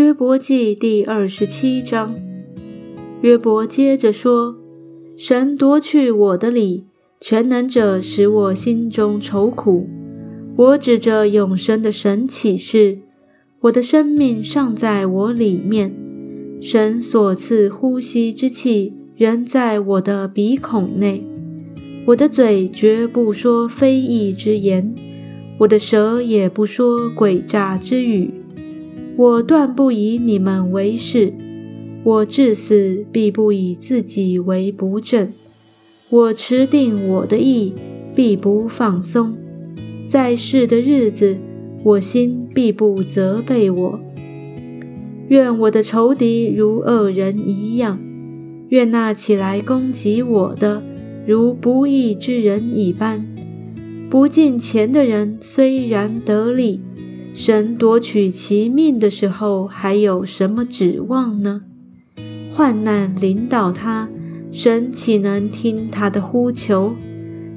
约伯记第二十七章，约伯接着说：“神夺去我的理，全能者使我心中愁苦。我指着永生的神起誓，我的生命尚在我里面，神所赐呼吸之气仍在我的鼻孔内。我的嘴绝不说非义之言，我的舌也不说诡诈之语。”我断不以你们为是，我至死必不以自己为不正。我持定我的意，必不放松。在世的日子，我心必不责备我。愿我的仇敌如恶人一样，愿那起来攻击我的如不义之人一般。不敬钱的人虽然得利。神夺取其命的时候，还有什么指望呢？患难领导他，神岂能听他的呼求？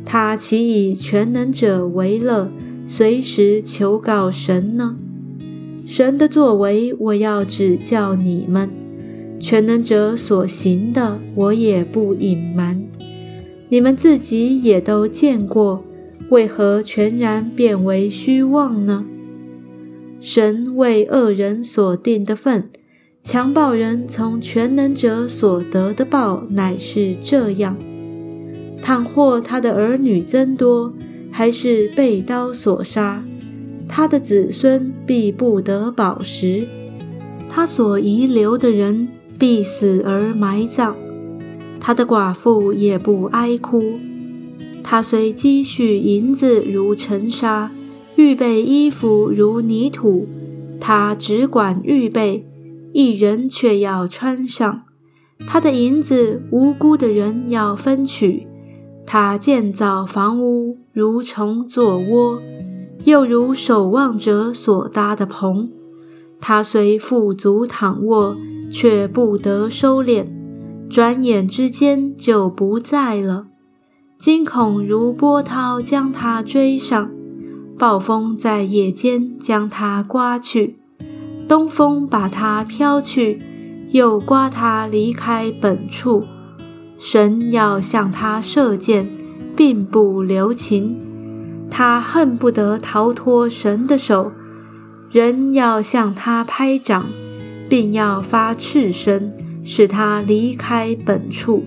他岂以全能者为乐，随时求告神呢？神的作为，我要指教你们；全能者所行的，我也不隐瞒。你们自己也都见过，为何全然变为虚妄呢？神为恶人所定的份，强暴人从全能者所得的报，乃是这样：倘或他的儿女增多，还是被刀所杀，他的子孙必不得饱食；他所遗留的人必死而埋葬，他的寡妇也不哀哭。他虽积蓄银子如尘沙。预备衣服如泥土，他只管预备，一人却要穿上。他的银子，无辜的人要分取。他建造房屋，如虫做窝，又如守望者所搭的棚。他虽富足躺卧，却不得收敛，转眼之间就不在了。惊恐如波涛将他追上。暴风在夜间将它刮去，东风把它飘去，又刮它离开本处。神要向他射箭，并不留情。他恨不得逃脱神的手。人要向他拍掌，并要发赤声，使他离开本处。